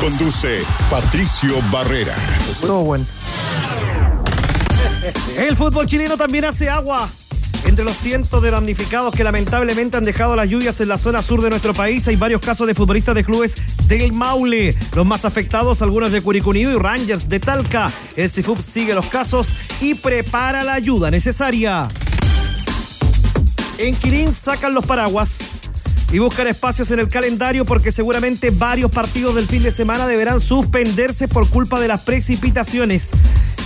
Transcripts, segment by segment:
Conduce Patricio Barrera. Todo bueno. El fútbol chileno también hace agua. Entre los cientos de damnificados que lamentablemente han dejado las lluvias en la zona sur de nuestro país, hay varios casos de futbolistas de clubes del Maule. Los más afectados, algunos de Curicunido y Rangers de Talca. El CIFUB sigue los casos y prepara la ayuda necesaria. En Quirín sacan los paraguas y buscan espacios en el calendario porque seguramente varios partidos del fin de semana deberán suspenderse por culpa de las precipitaciones,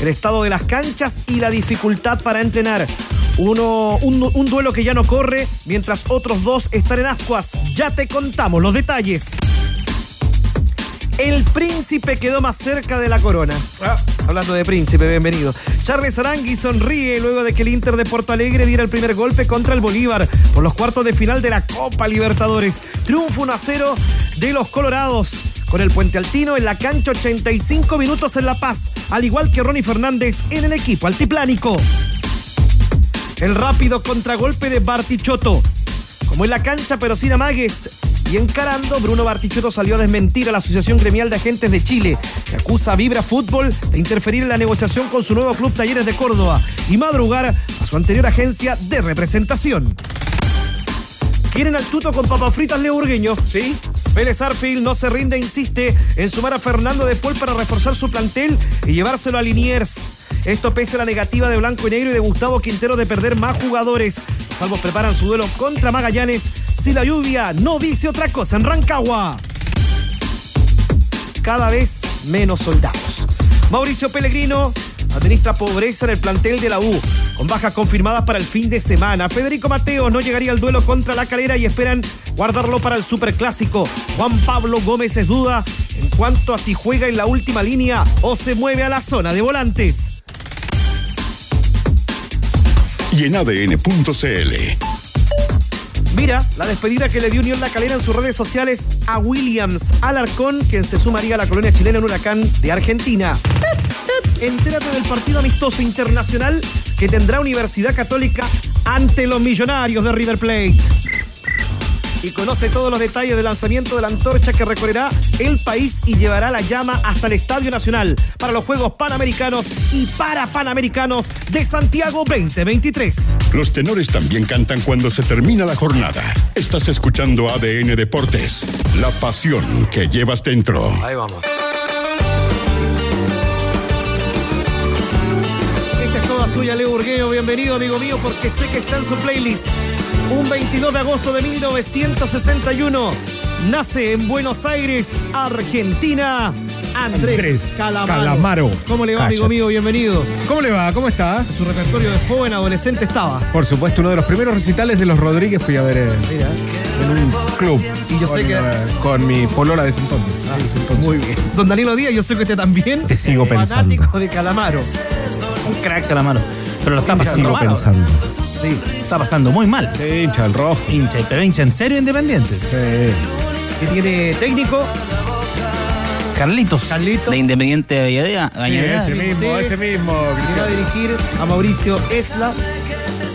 el estado de las canchas y la dificultad para entrenar. Uno, un, un duelo que ya no corre, mientras otros dos están en ascuas. Ya te contamos los detalles. El príncipe quedó más cerca de la corona. Ah, hablando de príncipe, bienvenido. Charles Arangui sonríe luego de que el Inter de Porto Alegre diera el primer golpe contra el Bolívar por los cuartos de final de la Copa Libertadores. Triunfo 1 a 0 de los Colorados. Con el Puente Altino en la cancha 85 minutos en La Paz, al igual que Ronnie Fernández en el equipo altiplánico. El rápido contragolpe de Bartichotto. Como en la cancha, pero sin amagues. Y encarando, Bruno Bartichotto salió a desmentir a la Asociación Gremial de Agentes de Chile, que acusa a Vibra Fútbol de interferir en la negociación con su nuevo club Talleres de Córdoba y madrugar a su anterior agencia de representación. ¿Quieren al tuto con papas fritas Leo Urgueño? Sí. Vélez Arfield no se rinde insiste en sumar a Fernando de Paul para reforzar su plantel y llevárselo a Liniers. Esto pese a la negativa de Blanco y Negro y de Gustavo Quintero de perder más jugadores. Salvos preparan su duelo contra Magallanes si la lluvia no dice otra cosa en Rancagua. Cada vez menos soldados. Mauricio Pellegrino administra pobreza en el plantel de la U, con bajas confirmadas para el fin de semana. Federico Mateo no llegaría al duelo contra la calera y esperan guardarlo para el superclásico. Juan Pablo Gómez es duda en cuanto a si juega en la última línea o se mueve a la zona de volantes. Y en ADN.cl. Mira la despedida que le dio Unión La Calera en sus redes sociales a Williams Alarcón, quien se sumaría a la colonia chilena en Huracán de Argentina. Entérate del partido amistoso internacional que tendrá Universidad Católica ante los millonarios de River Plate. Y conoce todos los detalles del lanzamiento de la antorcha que recorrerá el país y llevará la llama hasta el Estadio Nacional para los Juegos Panamericanos y para Panamericanos de Santiago 2023. Los tenores también cantan cuando se termina la jornada. Estás escuchando ADN Deportes, la pasión que llevas dentro. Ahí vamos. Toda suya, Leo Urgueo. Bienvenido, amigo mío, porque sé que está en su playlist. Un 22 de agosto de 1961 nace en Buenos Aires, Argentina, Andrés, Andrés Calamaro. Calamaro. ¿Cómo le va, amigo mío? Bienvenido. ¿Cómo le va? ¿Cómo está? Su repertorio de joven adolescente estaba. Por supuesto, uno de los primeros recitales de los Rodríguez fui a ver en, un club. Y yo sé con, que- eh, Con mi polola de ese entonces. De ese entonces. Muy bien. Don Danilo Díaz, yo sé que usted también. Te sigo fanático pensando. de Calamaro. Un crack Calamaro. Pero lo está pasando mal. pensando. Sí. Está pasando muy mal. Sí, hincha el rojo. Hincha, pero hincha en serio independiente. Sí. Que tiene técnico. Carlitos. Carlitos. De Independiente de Avellaneda. Sí, ese mismo, ese mismo. Iba a dirigir a Mauricio Esla.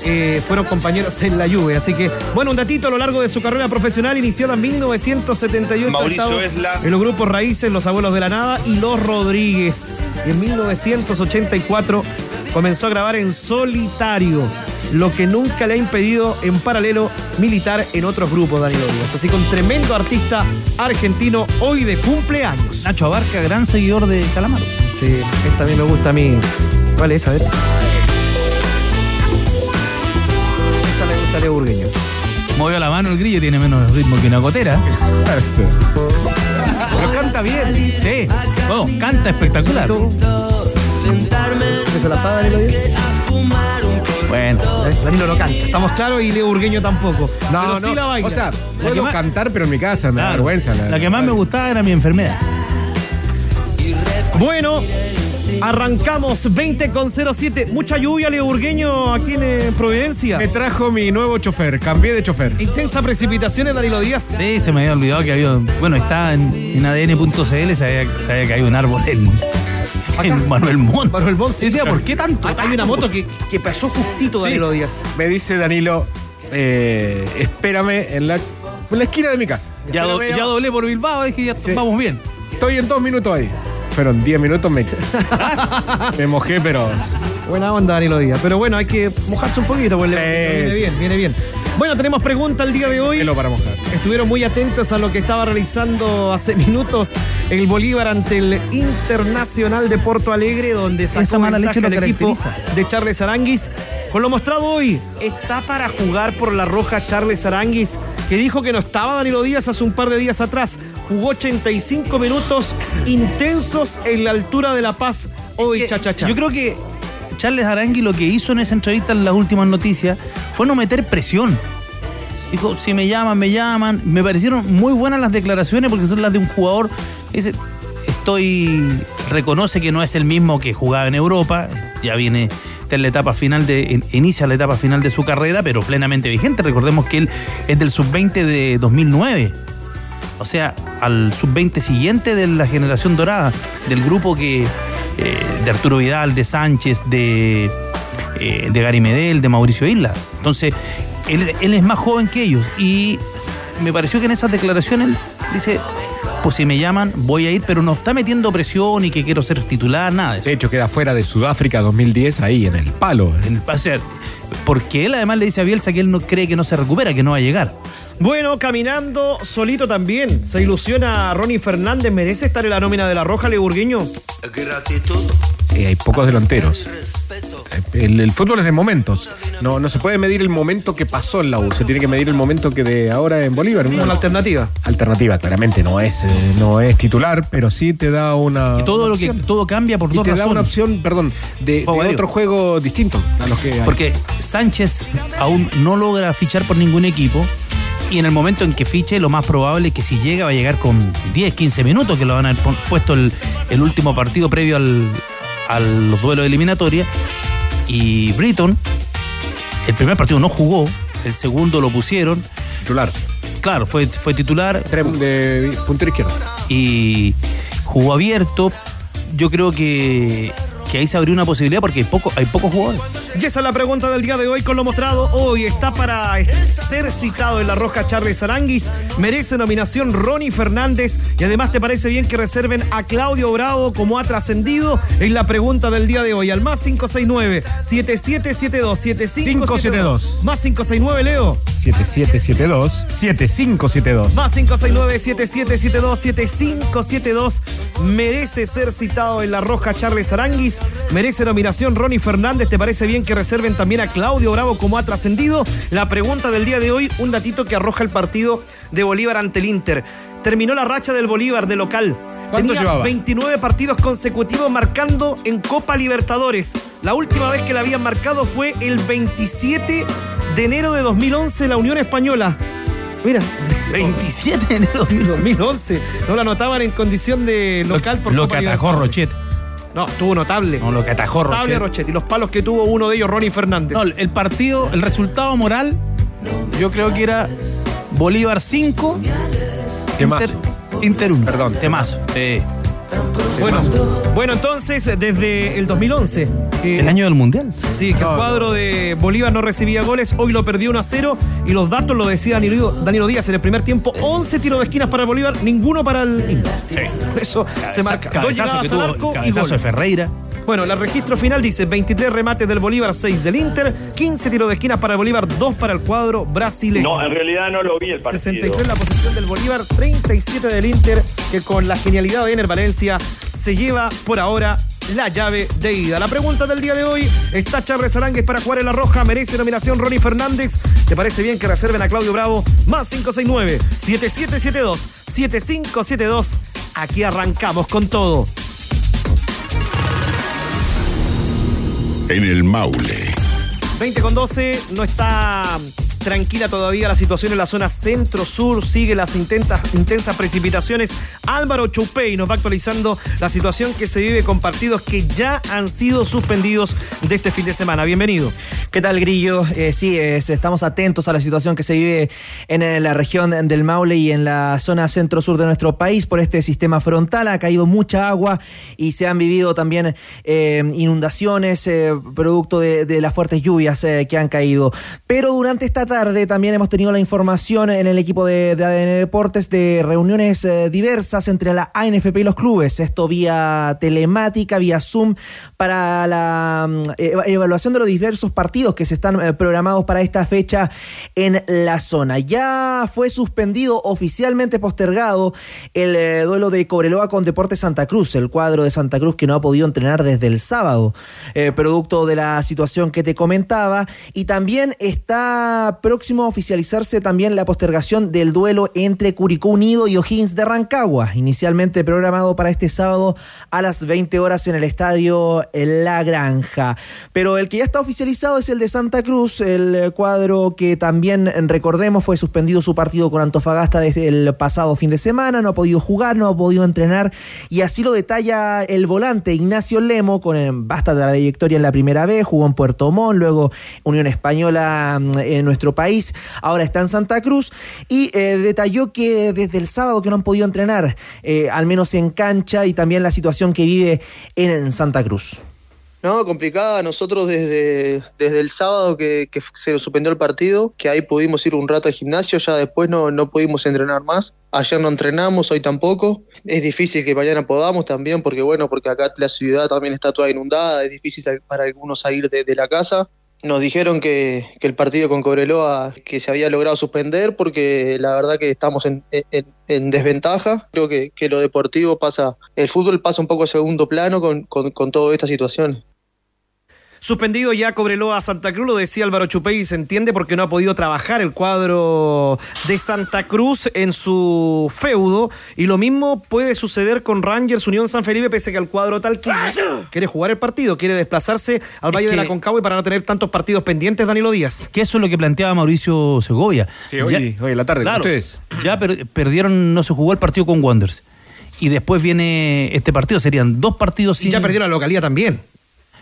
Eh, fueron compañeros en la Juve, así que bueno, un datito a lo largo de su carrera profesional iniciada en 1978 Mauricio Esla. en los grupos Raíces, Los Abuelos de la Nada y Los Rodríguez. Y en 1984 comenzó a grabar en solitario, lo que nunca le ha impedido en paralelo militar en otros grupos, Danilo Díaz. Así que un tremendo artista argentino hoy de cumpleaños. Nacho Abarca, gran seguidor de Calamaro. Sí, esta mí me gusta a mí. ¿Cuál es? A ver. Leo Burgueño. Movió la mano el grillo, tiene menos ritmo que una gotera. Pero canta bien. Sí. Bueno, canta espectacular. ¿Me se la sabe Danilo? Bueno. Eh, Danilo no canta. Estamos claros y Leo Burgueño tampoco. No, Pero no. sí la baila. O sea, que puedo más- cantar, pero en mi casa me da Claro. vergüenza. La que más me gustaba era mi enfermedad. Bueno, arrancamos 20 con 07. Mucha lluvia, Leo Burgueño, aquí en eh, Providencia. Me trajo mi nuevo chofer, cambié de chofer. Intensa precipitaciones, Danilo Díaz. Sí, se me había olvidado que había. Bueno, está en, en ADN.cl, se había caído un árbol en, en Manuel Montt. Manuel Montt, sí. Decía, ¿por qué tanto? Hay, hay una moto que, que pasó justito, Sí. Danilo Díaz. Me dice Danilo, eh, espérame en la, en la esquina de mi casa. Ya, do- Espérame, ya doblé por Bilbao, dije, ya Sí. vamos bien. Estoy en dos minutos ahí. Fueron diez minutos, me, me mojé, pero Buena onda, Danilo Díaz. Pero bueno, hay que mojarse un poquito, porque Sí, viene sí. bien, viene bien. Bueno, tenemos pregunta el día de hoy. pelo para mojar. Estuvieron muy atentos a lo que estaba realizando hace minutos el Bolívar ante el Internacional de Porto Alegre, donde sacó Esa mala ventaja el equipo de Charles Aranguis. Con lo mostrado hoy, está para jugar por la roja Charles Aranguis, que dijo que no estaba Danilo Díaz hace un par de días atrás. Jugó 85 minutos intensos en la altura de La Paz hoy, Que- chachacha. Yo creo que Charles Arangui lo que hizo en esa entrevista en las últimas noticias fue no meter presión. Dijo, si me llaman, me llaman. Me parecieron muy buenas las declaraciones porque son las de un jugador. Dice, estoy. reconoce que no es el mismo que jugaba en Europa. Ya viene está en la etapa final de. in- inicia la etapa final de su carrera, pero plenamente vigente. Recordemos que él es del sub-20 de 2009. O sea, al sub-20 siguiente de la generación dorada, del grupo que eh, de Arturo Vidal, de Sánchez, de, eh, de Gary Medel, de Mauricio Isla. Entonces, él, él es más joven que ellos y me pareció que en esas declaraciones él dice, pues si me llaman voy a ir, pero no está metiendo presión y que quiero ser titular, nada de eso. De hecho, queda fuera de Sudáfrica 2010 ahí, en el palo. En el- o sea, porque él además le dice a Bielsa que él no cree que no se recupera, que no va a llegar. Bueno, caminando solito también. Se ilusiona Ronnie Fernández. ¿Merece estar en la nómina de la Roja, Leburgueño? Eh, hay pocos delanteros. El, el fútbol es de momentos. No, no se puede medir el momento que pasó en la U. Se tiene que medir el momento que de ahora en Bolívar. Una Una alternativa. alternativa, claramente. No es, eh, no es titular, pero sí te da una. Y todo una lo que opción. todo cambia por Y dos te da una opción, perdón, de, de Oh, otro juego distinto a los que hay. Porque Sánchez aún no logra fichar por ningún equipo. Y en el momento en que fiche, lo más probable es que si llega, va a llegar con 10, 15 minutos, que lo van a haber puesto el, el último partido previo al, a los duelos de eliminatoria. Y Britton, el primer partido no jugó, el segundo lo pusieron. titular. Claro, fue, fue titular de puntero izquierdo. y jugó abierto. Yo creo que, que ahí se abrió una posibilidad porque hay, poco, hay pocos jugadores. Y esa es la pregunta del día de hoy con lo mostrado. Hoy está para ser citado en la Roja Charles Aranguis. Merece nominación Ronnie Fernández. Y además, ¿te parece bien que reserven a Claudio Bravo como ha trascendido? Es la pregunta del día de hoy. Al más 569-7772-7572. Más 569, Leo. 7772 7572. Más 569-7772-7572. Merece ser citado en la Roja Charles Aranguis. Merece nominación Ronnie Fernández. ¿Te parece bien que reserven también a Claudio Bravo como ha trascendido? La pregunta del día de hoy, un datito que arroja el partido de Bolívar ante el Inter. Terminó la racha del Bolívar de local. ¿Cuánto Tenía llevaba? 29 partidos consecutivos marcando en Copa Libertadores. La última vez que la habían marcado fue el 27 de enero de 2011 en la Unión Española. Mira, 27 de enero de 2011. No la anotaban en condición de local por Lo Copa que atajó. Rochet. No, estuvo notable. No, lo que atajó Notable Rochet. Rochet. Y los palos que tuvo uno de ellos, Ronnie Fernández. No, el partido, el resultado moral, yo creo que era Bolívar 5, Temazo. Inter 1. Perdón. Temazo. Sí. Bueno, bueno, entonces, desde el 2011. que- El año del Mundial. Sí, que el No, cuadro de Bolívar no recibía goles, hoy lo perdió 1 a 0 y los datos lo decía Danilo, Danilo Díaz en el primer tiempo, 11 tiros de esquinas para Bolívar, ninguno para el Inter. Eso se marca. Dos llegadas al arco y gol. de Ferreira. Bueno, el registro final dice 23 remates del Bolívar, 6 del Inter, 15 tiros de esquinas para el Bolívar, 2 para el cuadro brasileño. No, en realidad no lo vi el partido. 63 la posición del Bolívar, 37 del Inter, con la genialidad de Ener Valencia se lleva por ahora la llave de ida. La pregunta del día de hoy, ¿está Charles Arangues para jugar en la roja? ¿Merece nominación Ronnie Fernández? ¿Te parece bien que reserven a Claudio Bravo? Más 569-7772-7572. Aquí arrancamos con todo. En el Maule. 20 con 12, no está tranquila todavía la situación en la zona centro-sur, sigue las intensas precipitaciones. Álvaro Choupey nos va actualizando la situación que se vive con partidos que ya han sido suspendidos de este fin de semana. Bienvenido. ¿Qué tal, Grillo? Eh, sí, estamos atentos a la situación que se vive en eh, la región del Maule y en la zona centro-sur de nuestro país por este sistema frontal. Ha caído mucha agua y se han vivido también eh, inundaciones producto de, las fuertes lluvias que han caído. Pero durante esta tarde también hemos tenido la información en el equipo de, ADN Deportes de reuniones diversas entre la ANFP y los clubes. Esto vía telemática, vía Zoom, para la mm, evaluación de los diversos partidos que se están eh, programados para esta fecha en la zona. Ya fue suspendido, oficialmente postergado, el eh, duelo de Cobreloa con Deportes Santa Cruz, el cuadro de Santa Cruz que no ha podido entrenar desde el sábado, eh, producto de la situación que te comentaba. Y también está próximo a oficializarse también la postergación del duelo entre Curicó Unido y O'Higgins de Rancagua, inicialmente programado para este sábado a las 20 horas en el estadio La Granja. Pero el que ya está oficializado es el de Santa Cruz, el cuadro que también, recordemos, fue suspendido su partido con Antofagasta desde el pasado fin de semana, no ha podido jugar, no ha podido entrenar, y así lo detalla el volante Ignacio Lemo, con eh, basta trayectoria en la primera vez, jugó en Puerto Montt, luego Unión Española mm, en nuestro país, ahora está en Santa Cruz, y eh, detalló que desde el sábado que no han podido entrenar, al menos en cancha, y también la situación que vive en Santa Cruz. No, complicada. Nosotros desde, desde el sábado que, se nos suspendió el partido, que ahí pudimos ir un rato al gimnasio, ya después no, no pudimos entrenar más. Ayer no entrenamos, hoy tampoco. Es difícil que mañana podamos también, porque bueno, porque acá la ciudad también está toda inundada, es difícil para algunos salir de, la casa. Nos dijeron que, el partido con Cobreloa que se había logrado suspender porque la verdad que estamos en, desventaja. Creo que, lo deportivo pasa, el fútbol pasa un poco a segundo plano con, con, con toda esta situación. Suspendido ya Cobreloa a Santa Cruz, lo decía Álvaro Chupey, y se entiende porque no ha podido trabajar el cuadro de Santa Cruz en su feudo. Y lo mismo puede suceder con Rangers Unión San Felipe, pese que el cuadro tal quiere jugar el partido, quiere desplazarse al Valle de la Concagua y para no tener tantos partidos pendientes, Danilo Díaz. Que eso es lo que planteaba Mauricio Segovia. Sí, hoy, en la tarde, ustedes. Ya perdieron, no se jugó el partido con Wonders. Y después viene este partido, serían dos partidos Y ya perdió la localidad también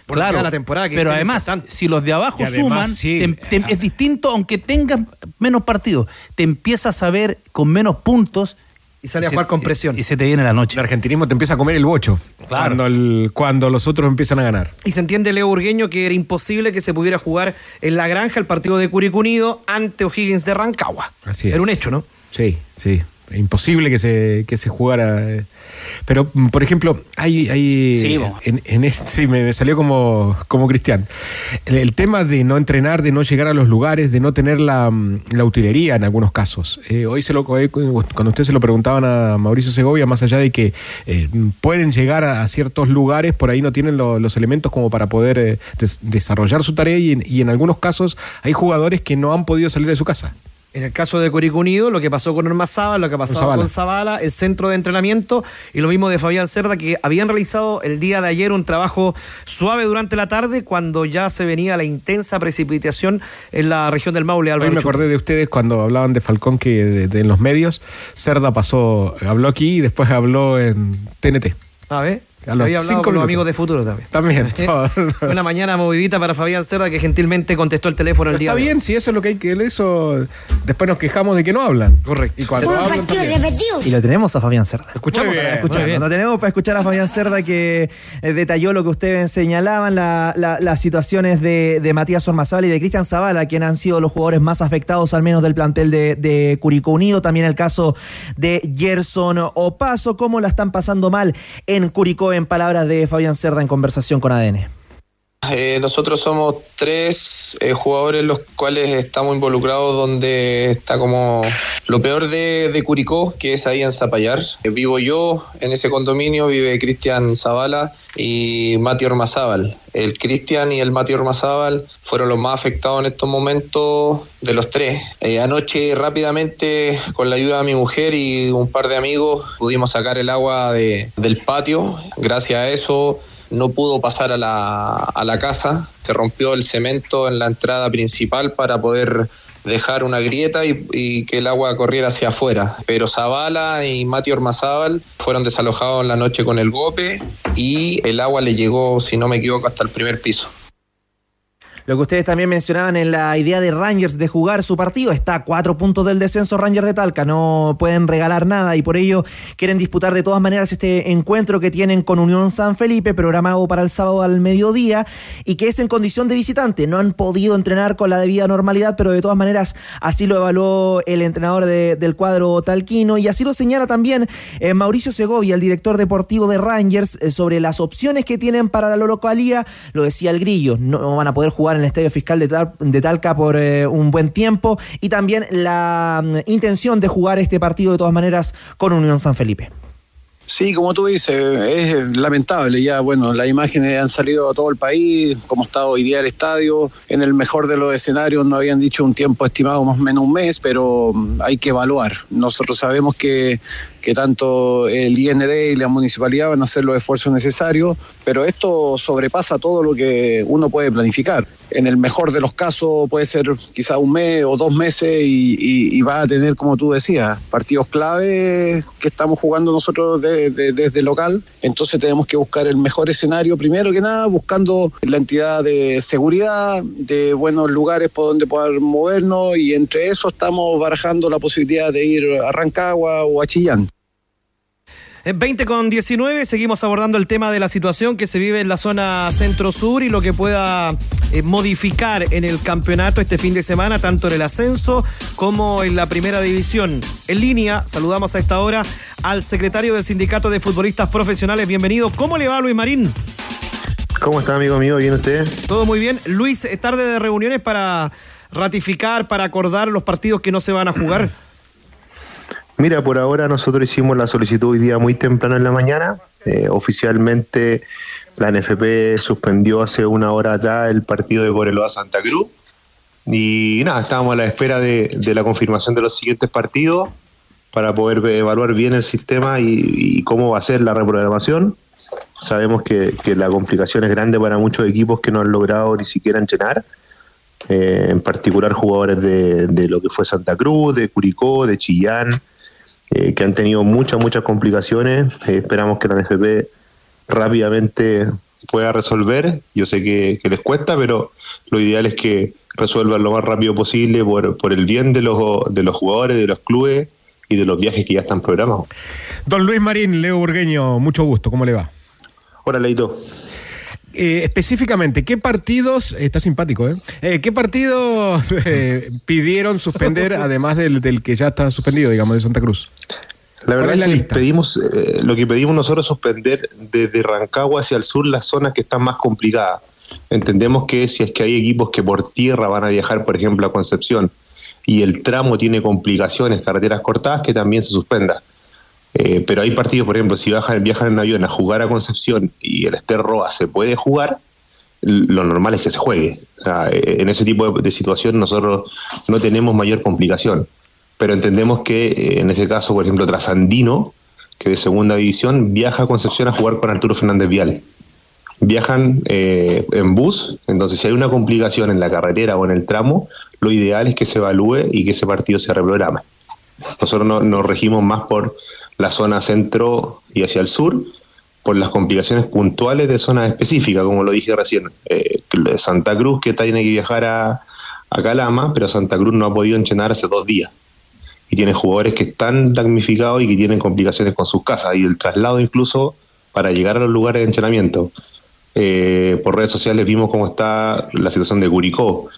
claro, la temporada pero además, si los de abajo suman, es distinto, aunque tengan menos partidos. Te empiezas a ver con menos puntos. Y sale a jugar con presión. Y se te viene la noche. El argentinismo te empieza a comer el bocho. Cuando, cuando los otros empiezan a ganar. Y se entiende, Leo Urgueño, que era imposible que se pudiera jugar en la granja el partido de Curicunido ante O'Higgins de Rancagua. Así es. Era un hecho, ¿no? Sí, sí imposible que se, que se jugara. Eh. Pero, mm, por ejemplo, hay. hay sí, en, sí, me, salió como, como cristian. El, tema de no entrenar, de no llegar a los lugares, de no tener la, mm, utilería en algunos casos. Eh, hoy se lo, cuando ustedes se lo preguntaban a Mauricio Segovia, más allá de que eh, pueden llegar a, ciertos lugares, por ahí no tienen los elementos como para poder desarrollar su tarea y y en algunos casos hay jugadores que no han podido salir de su casa. En el caso de Curicó Unido, lo que pasó con Norma Zavala, lo que pasó con Zavala, el centro de entrenamiento y lo mismo de Fabián Cerda, que habían realizado el día de ayer un trabajo suave durante la tarde cuando ya se venía la intensa precipitación en la región del Maule. Hoy me acordé de ustedes cuando hablaban de Falcón que en los medios, Cerda pasó, habló aquí y después habló en TNT. A ver. Había hablado con los amigos de futuro también. También. Una mañana movidita para Fabián Cerda que gentilmente contestó el teléfono el día Está bien, si eso es lo que hay que eso después nos quejamos de que no hablan. Correcto. Y cuando hablan Y lo tenemos a Fabián Cerda. Escuchamos, Lo tenemos para escuchar a Fabián Cerda que eh, detalló lo que ustedes señalaban, las situaciones de, Matías Ormazábal y de Cristian Zavala, quien han sido los jugadores más afectados al menos del plantel de, de Curicó Unido, también el caso de Gerson Opaso, cómo la están pasando mal en Curicó en palabras de Fabián Cerda en conversación con ADN. Eh, nosotros somos tres eh, jugadores los cuales estamos involucrados donde está como lo peor de, Curicó, que es ahí en Zapallar. Eh, vivo yo en ese condominio, vive Cristian Zavala y Mati Ormazábal. El Cristian y el Mati Ormazábal fueron los más afectados en estos momentos de los tres. anoche rápidamente, con la ayuda de mi mujer y un par de amigos, pudimos sacar el agua del patio. Gracias a eso no pudo pasar a la, a la casa, se rompió el cemento en la entrada principal para poder dejar una grieta y, que el agua corriera hacia afuera. Pero Zavala y Mati Ormazábal fueron desalojados en la noche con el golpe y el agua le llegó, si no me equivoco, hasta el primer piso. Lo que ustedes también mencionaban en la idea de Rangers de jugar su partido, está a cuatro puntos del descenso Rangers de Talca, no pueden regalar nada y por ello quieren disputar de todas maneras este encuentro que tienen con Unión San Felipe, programado para el sábado al mediodía y que es en condición de visitante. No han podido entrenar con la debida normalidad, pero de todas maneras así lo evaluó el entrenador del cuadro talquino y así lo señala también eh, Mauricio Segovia, el director deportivo de Rangers, eh, sobre las opciones que tienen para la localía. Lo decía el grillo, no van a poder jugar en el Estadio Fiscal de, Talca por eh, un buen tiempo y también la mm, intención de jugar este partido de todas maneras con Unión San Felipe. Sí, como tú dices, es lamentable. Ya, bueno, las imágenes han salido a todo el país, como está hoy día el estadio. En el mejor de los escenarios no habían dicho un tiempo estimado más o menos un mes, pero mm, hay que evaluar. Nosotros sabemos que que tanto el IND y la municipalidad van a hacer los esfuerzos necesarios, pero esto sobrepasa todo lo que uno puede planificar. En el mejor de los casos puede ser quizá un mes o dos meses y, va a tener, como tú decías, partidos clave que estamos jugando nosotros desde local. Entonces tenemos que buscar el mejor escenario, primero que nada, buscando la entidad de seguridad, de buenos lugares por donde poder movernos y entre eso estamos barajando la posibilidad de ir a Rancagua o a Chillán. 20 con 19, seguimos abordando el tema de la situación que se vive en la zona centro-sur y lo que pueda eh, modificar en el campeonato este fin de semana, tanto en el ascenso como en la primera división. En línea, saludamos a esta hora al secretario del Sindicato de Futbolistas Profesionales. Bienvenido. ¿Cómo le va, Luis Marín? ¿Cómo está, amigo mío? ¿Bien usted? Todo muy bien. Luis, ¿es tarde de reuniones para ratificar, para acordar los partidos que no se van a jugar? Mira, por ahora nosotros hicimos la solicitud hoy día muy temprano en la mañana. Eh, oficialmente la NFP suspendió hace una hora atrás el partido de Coreloa Santa Cruz. Y nada, estábamos a la espera de, la confirmación de los siguientes partidos para poder evaluar bien el sistema y, cómo va a ser la reprogramación. Sabemos que, la complicación es grande para muchos equipos que no han logrado ni siquiera entrenar. Eh, en particular jugadores de, de, lo que fue Santa Cruz, de Curicó, de Chillán, eh, que han tenido muchas, muchas complicaciones. Eh, esperamos que la NFP rápidamente pueda resolver. Yo sé que, les cuesta, pero lo ideal es que resuelvan lo más rápido posible por, por el bien de los, de los jugadores, de los clubes y de los viajes que ya están programados. Don Luis Marín, Leo Burgueño, mucho gusto, ¿cómo le va? Hola, Leito. Eh, específicamente, ¿qué partidos, está simpático, ¿eh? eh qué partidos eh, pidieron suspender, además del, que ya está suspendido, digamos, de Santa Cruz? La verdad es, que pedimos, lo que pedimos nosotros es suspender desde Rancagua hacia el sur las zonas que están más complicadas. Entendemos que si es que hay equipos que por tierra van a viajar, por ejemplo, a Concepción, y el tramo tiene complicaciones, carreteras cortadas, que también se suspenda eh, pero hay partidos, por ejemplo, si viajan, en avión a jugar a Concepción y el Ester Roa se puede jugar, lo normal es que se juegue. Eh, en ese tipo de, situación nosotros no tenemos mayor complicación. Pero entendemos que eh, en ese caso, por ejemplo, Trasandino, que de segunda división, viaja a Concepción a jugar con Arturo Fernández Vial. Viajan en bus, entonces si hay una complicación en la carretera o en el tramo, lo ideal es que se evalúe y que ese partido se reprograme. Nosotros no, nos regimos más por la zona centro y hacia el sur por las complicaciones puntuales de zonas específicas, como lo dije recién. Eh, Santa Cruz que tiene que viajar a, Calama, pero Santa Cruz no ha podido entrenar hace dos días. Y tiene jugadores que están damnificados y que tienen complicaciones con sus casas y el traslado incluso para llegar a los lugares de entrenamiento. Eh, por redes sociales vimos cómo está la situación de Curicó,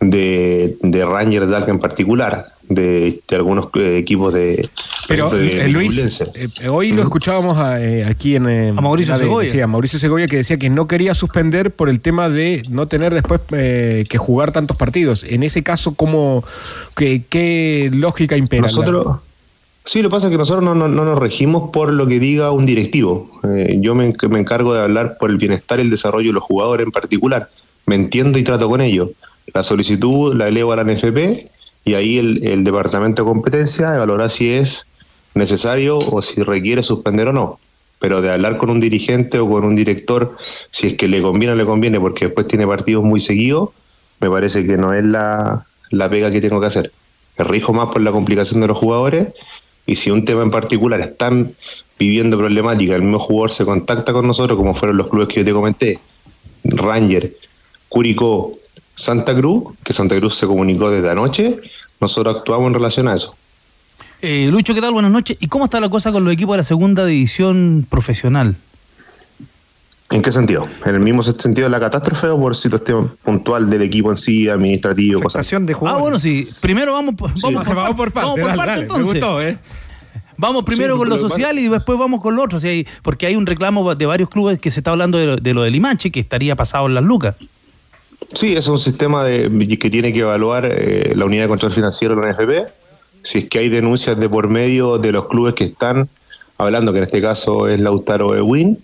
de, de Ranger Dalca en particular de, algunos eh, equipos de. Pero eh, Luis, eh, hoy lo escuchábamos aquí en. a Mauricio Segovia. Mauricio Segovia que decía que no quería suspender por el tema de no tener después que jugar tantos partidos. En ese caso, ¿cómo, qué, lógica impera? Nosotros. Sí, lo que pasa es que nosotros no, nos regimos por lo que diga un directivo. yo me, me encargo de hablar por el bienestar y el desarrollo de los jugadores en particular. Me entiendo y trato con ellos. La solicitud la elevo a la NFP y ahí el, departamento de competencia evaluará si es necesario o si requiere suspender o no. Pero de hablar con un dirigente o con un director, si es que le conviene o le conviene, porque después tiene partidos muy seguidos, me parece que no es la, la pega que tengo que hacer. Me rijo más por la complicación de los jugadores y si un tema en particular están viviendo problemática, el mismo jugador se contacta con nosotros, como fueron los clubes que yo te comenté, Ranger, Curicó, Santa Cruz, que Santa Cruz se comunicó desde anoche, nosotros actuamos en relación a eso. Eh, Lucho, ¿qué tal? Buenas noches. ¿Y cómo está la cosa con los equipos de la segunda división profesional? ¿En qué sentido? ¿En el mismo sentido de la catástrofe o por situación puntual del equipo en sí, administrativo, cosas de Ah, bueno, sí. Primero vamos, vamos, por, vamos por parte. Vamos por parte entonces. Me gustó, ¿eh? Vamos primero con lo social y después vamos con lo otro. porque hay un reclamo de varios clubes que se está hablando de lo, del Imache, que estaría pasado en las lucas. Sí, es un sistema de, que tiene que evaluar eh, la unidad de control financiero de la NFP. Si es que hay denuncias de por medio de los clubes que están hablando, que en este caso es Lautaro Ewin,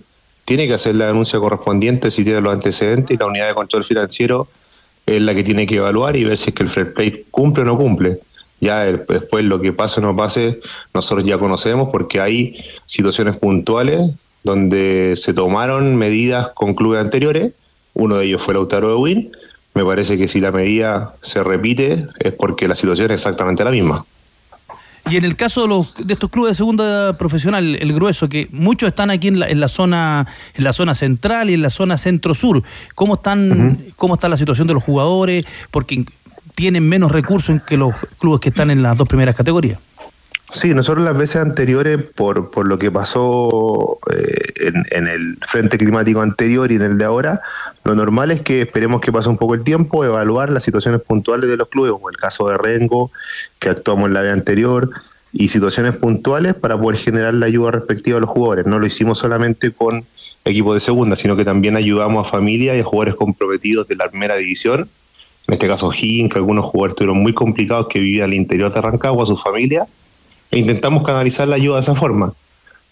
tiene que hacer la denuncia correspondiente si tiene los antecedentes y la unidad de control financiero es la que tiene que evaluar y ver si es que el fair play cumple o no cumple. Ya después lo que pase o no pase, nosotros ya conocemos porque hay situaciones puntuales donde se tomaron medidas con clubes anteriores, uno de ellos fue Lautaro de Win, me parece que si la medida se repite es porque la situación es exactamente la misma. Y en el caso de, los, de estos clubes de segunda profesional, el grueso, que muchos están aquí en la, en la zona en la zona central y en la zona centro-sur, ¿cómo, están, ¿cómo está la situación de los jugadores? Porque tienen menos recursos que los clubes que están en las dos primeras categorías. Sí, nosotros las veces anteriores, por, por lo que pasó eh, en, el frente climático anterior y en el de ahora, lo normal es que esperemos que pase un poco el tiempo, evaluar las situaciones puntuales de los clubes, como el caso de Rengo, que actuamos en la vez anterior, y situaciones puntuales para poder generar la ayuda respectiva a los jugadores. No lo hicimos solamente con equipos de segunda, sino que también ayudamos a familias y a jugadores comprometidos de la primera división en este caso Higgins, que algunos jugadores estuvieron muy complicados que vivían al interior de Rancagua, su familia, e intentamos canalizar la ayuda de esa forma.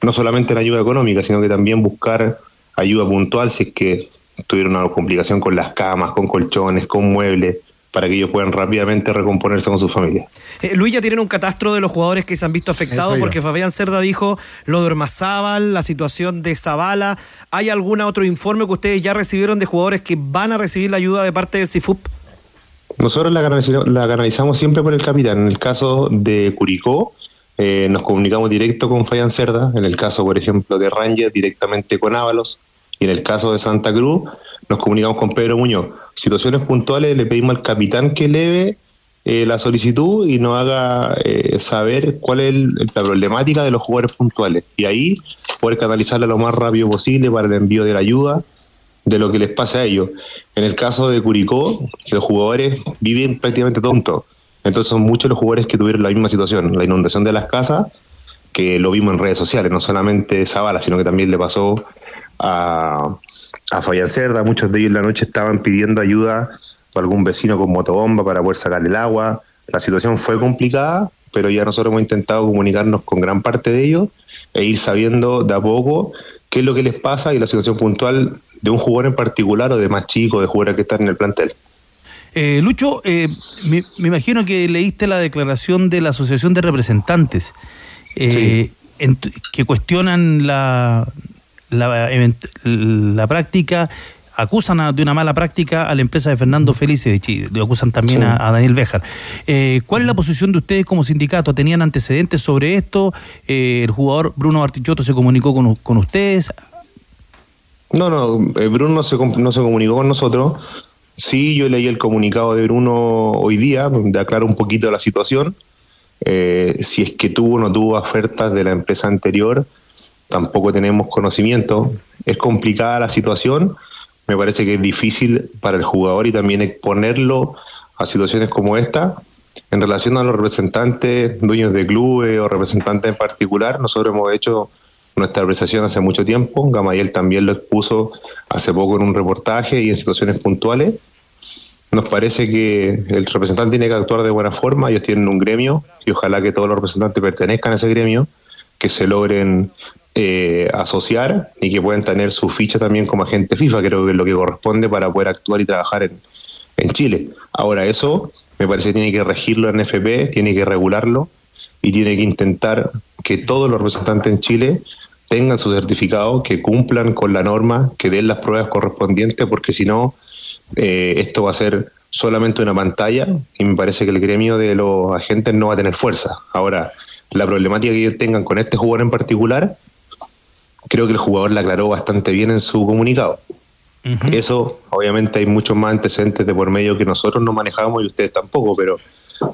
No solamente la ayuda económica, sino que también buscar ayuda puntual si es que tuvieron una complicación con las camas, con colchones, con muebles, para que ellos puedan rápidamente recomponerse con su familia. Eh, Luis, ya tienen un catastro de los jugadores que se han visto afectados, porque Fabián Cerda dijo lo de Ormazábal, la situación de Zavala. ¿Hay algún otro informe que ustedes ya recibieron de jugadores que van a recibir la ayuda de parte del CIFUP? Nosotros la, canalizamos siempre por el capitán. En el caso de Curicó, eh, nos comunicamos directo con Fayan Cerda. En el caso, por ejemplo, de Ranger, directamente con Ábalos. Y en el caso de Santa Cruz, nos comunicamos con Pedro Muñoz. Situaciones puntuales, le pedimos al capitán que eleve eh, la solicitud y nos haga eh, saber cuál es la problemática de los jugadores puntuales. Y ahí poder canalizarla lo más rápido posible para el envío de la ayuda de lo que les pasa a ellos. En el caso de Curicó, los jugadores viven prácticamente tontos. Entonces son muchos los jugadores que tuvieron la misma situación, la inundación de las casas, que lo vimos en redes sociales, no solamente Zavala, sino que también le pasó a, a Cerda, muchos de ellos en la noche estaban pidiendo ayuda a algún vecino con motobomba para poder sacar el agua. La situación fue complicada, pero ya nosotros hemos intentado comunicarnos con gran parte de ellos e ir sabiendo de a poco qué es lo que les pasa y la situación puntual de un jugador en particular o de más chicos, de jugadores que están en el plantel. Eh, Lucho, eh, me, imagino que leíste la declaración de la Asociación de Representantes eh, que cuestionan la, la, práctica, acusan de una mala práctica a la empresa de Fernando Felice y le acusan también a, Daniel Béjar. ¿Cuál es la posición de ustedes como sindicato? ¿Tenían antecedentes sobre esto? ¿El jugador Bruno Artichoto se comunicó con, con ustedes? No, no, eh, Bruno no se, no se comunicó con nosotros. Sí, yo leí el comunicado de Bruno hoy día, donde aclara un poquito la situación. Eh, si es que tuvo o no tuvo ofertas de la empresa anterior, tampoco tenemos conocimiento. Es complicada la situación, me parece que es difícil para el jugador y también exponerlo a situaciones como esta. En relación a los representantes, dueños de clubes o representantes en particular, nosotros hemos hecho nuestra apreciación hace mucho tiempo. Gamaliel también lo expuso hace poco en un reportaje y en situaciones puntuales. Nos parece que el representante tiene que actuar de buena forma, ellos tienen un gremio y ojalá que todos los representantes pertenezcan a ese gremio, que se logren eh, asociar y que puedan tener su ficha también como agente FIFA, creo que es lo que corresponde para poder actuar y trabajar en, en Chile. Ahora eso me parece que tiene que regirlo en FP, tiene que regularlo y tiene que intentar que todos los representantes en Chile tengan su certificado, que cumplan con la norma, que den las pruebas correspondientes, porque si no, eh, esto va a ser solamente una pantalla y me parece que el gremio de los agentes no va a tener fuerza. Ahora, la problemática que ellos tengan con este jugador en particular, creo que el jugador la aclaró bastante bien en su comunicado. Eso, obviamente, hay muchos más antecedentes de por medio que nosotros no manejamos y ustedes tampoco, pero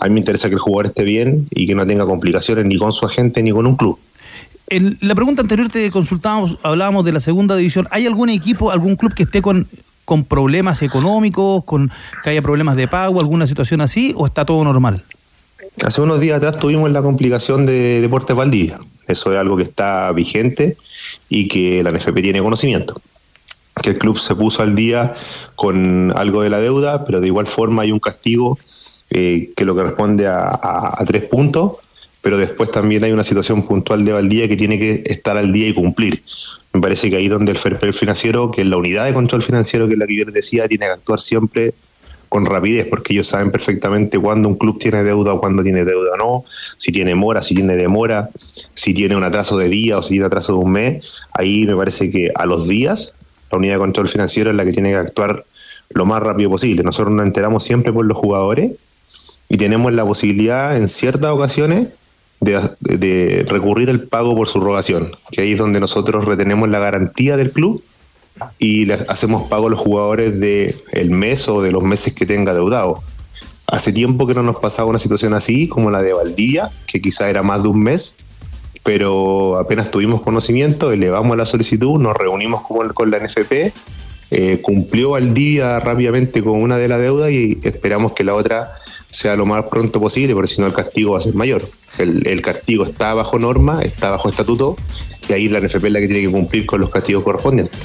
a mí me interesa que el jugador esté bien y que no tenga complicaciones ni con su agente ni con un club. En la pregunta anterior te consultábamos, hablábamos de la segunda división. ¿Hay algún equipo, algún club que esté con, con problemas económicos, con que haya problemas de pago, alguna situación así, o está todo normal? Hace unos días atrás tuvimos la complicación de Deportes Valdivia. Eso es algo que está vigente y que la NFP tiene conocimiento. Que el club se puso al día con algo de la deuda, pero de igual forma hay un castigo eh, que lo corresponde a, a, tres puntos, pero después también hay una situación puntual de Valdivia que tiene que estar al día y cumplir. Me parece que ahí donde el fair financiero, que es la unidad de control financiero, que es la que yo les decía, tiene que actuar siempre con rapidez, porque ellos saben perfectamente cuándo un club tiene deuda o cuándo tiene deuda o no, si tiene mora, si tiene demora, si tiene un atraso de día o si tiene atraso de un mes. Ahí me parece que a los días la unidad de control financiero es la que tiene que actuar lo más rápido posible. Nosotros nos enteramos siempre por los jugadores y tenemos la posibilidad en ciertas ocasiones de, recurrir al pago por subrogación, que ahí es donde nosotros retenemos la garantía del club y hacemos pago a los jugadores de el mes o de los meses que tenga deudado. Hace tiempo que no nos pasaba una situación así como la de Valdivia, que quizá era más de un mes, pero apenas tuvimos conocimiento, elevamos la solicitud, nos reunimos con, con la NFP, eh, cumplió Valdivia rápidamente con una de las deudas y esperamos que la otra sea lo más pronto posible, porque si no el castigo va a ser mayor. El, el castigo está bajo norma, está bajo estatuto, y ahí la NFP es la que tiene que cumplir con los castigos correspondientes.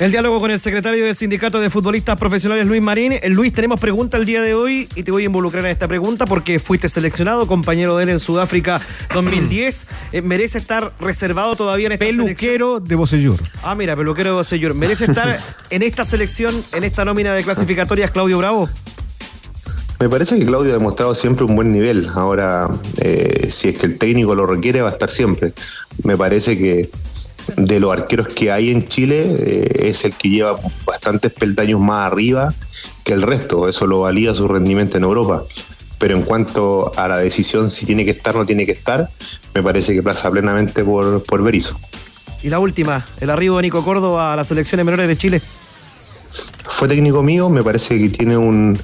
El diálogo con el secretario del Sindicato de Futbolistas Profesionales, Luis Marín. Eh, Luis, tenemos pregunta el día de hoy y te voy a involucrar en esta pregunta porque fuiste seleccionado, compañero de él en Sudáfrica 2010. Eh, ¿Merece estar reservado todavía en esta Peluquero de Bocellur. Ah, mira, peluquero de Bocellur. ¿Merece estar en esta selección, en esta nómina de clasificatorias, Claudio Bravo? Me parece que Claudio ha demostrado siempre un buen nivel. Ahora, eh, si es que el técnico lo requiere, va a estar siempre. Me parece que de los arqueros que hay en Chile eh, es el que lleva bastantes peldaños más arriba que el resto. Eso lo valía su rendimiento en Europa. Pero en cuanto a la decisión si tiene que estar o no tiene que estar, me parece que pasa plenamente por, por Berizzo. Y la última, el arribo de Nico Córdoba a las selecciones menores de Chile. Fue técnico mío, me parece que tiene un,